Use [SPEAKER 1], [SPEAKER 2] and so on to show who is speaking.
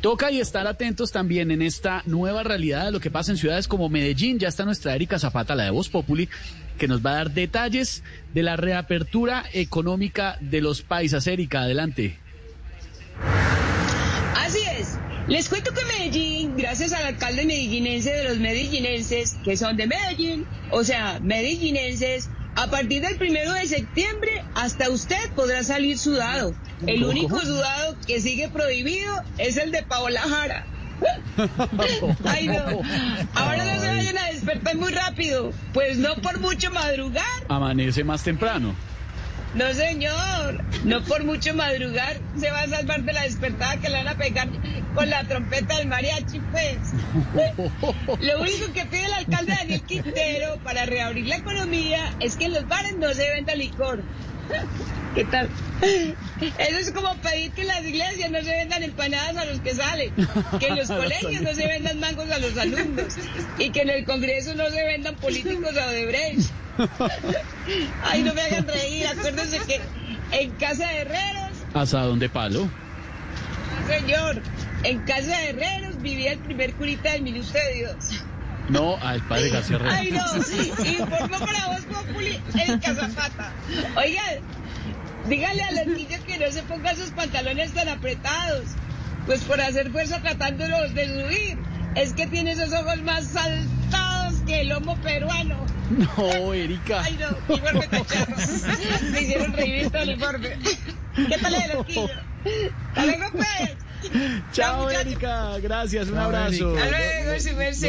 [SPEAKER 1] Toca y estar atentos también en esta nueva realidad de lo que pasa en ciudades como Medellín. Ya está nuestra Erika Zapata, la de Voz Populi, que nos va a dar detalles de la reapertura económica de los paisas. Erika, adelante.
[SPEAKER 2] Así es. Les cuento que Medellín, gracias al alcalde medellinense de los medellinenses, que son de Medellín, o sea, medellinenses, a partir del primero de septiembre, hasta usted podrá salir sudado. El único sudado que sigue prohibido es el de Paola Jara. Ay, no. Ahora no se vayan a despertar muy rápido, pues no por mucho madrugar.
[SPEAKER 1] Amanece más temprano.
[SPEAKER 2] No, señor. No por mucho madrugar se va a salvar de la despertada que le van a pegar con la trompeta del mariachi, pues. Lo único que pide el alcalde Daniel Quintero para reabrir la economía es que en los bares no se venda licor. ¿Qué tal? Eso es como pedir que en las iglesias no se vendan empanadas a los que salen, que en los colegios no se vendan mangos a los alumnos y que en el Congreso no se vendan políticos a Odebrecht. Ay, no me hagan reír, acuérdense que en casa de herreros...
[SPEAKER 1] ¿Asadón de palo?
[SPEAKER 2] Señor, en casa de herreros vivía el primer curita del Minuto de Dios.
[SPEAKER 1] No, al padre García Herrera.
[SPEAKER 2] Ay, no, informó para vos, Populi, el Cazapata. Oigan, dígale a los niños que no se pongan sus pantalones tan apretados, pues por hacer fuerza tratándolos de subir. Es que tiene esos ojos más saltados que el lomo peruano.
[SPEAKER 1] No, Erika.
[SPEAKER 2] Ay, no, informe cacharros. Me hicieron reír todo el informe. ¿Qué tal el loquillo? Hasta luego, pues.
[SPEAKER 1] Chao. Erika. Gracias, un
[SPEAKER 3] Chao,
[SPEAKER 1] abrazo.
[SPEAKER 3] Erika.
[SPEAKER 2] Hasta luego, merced.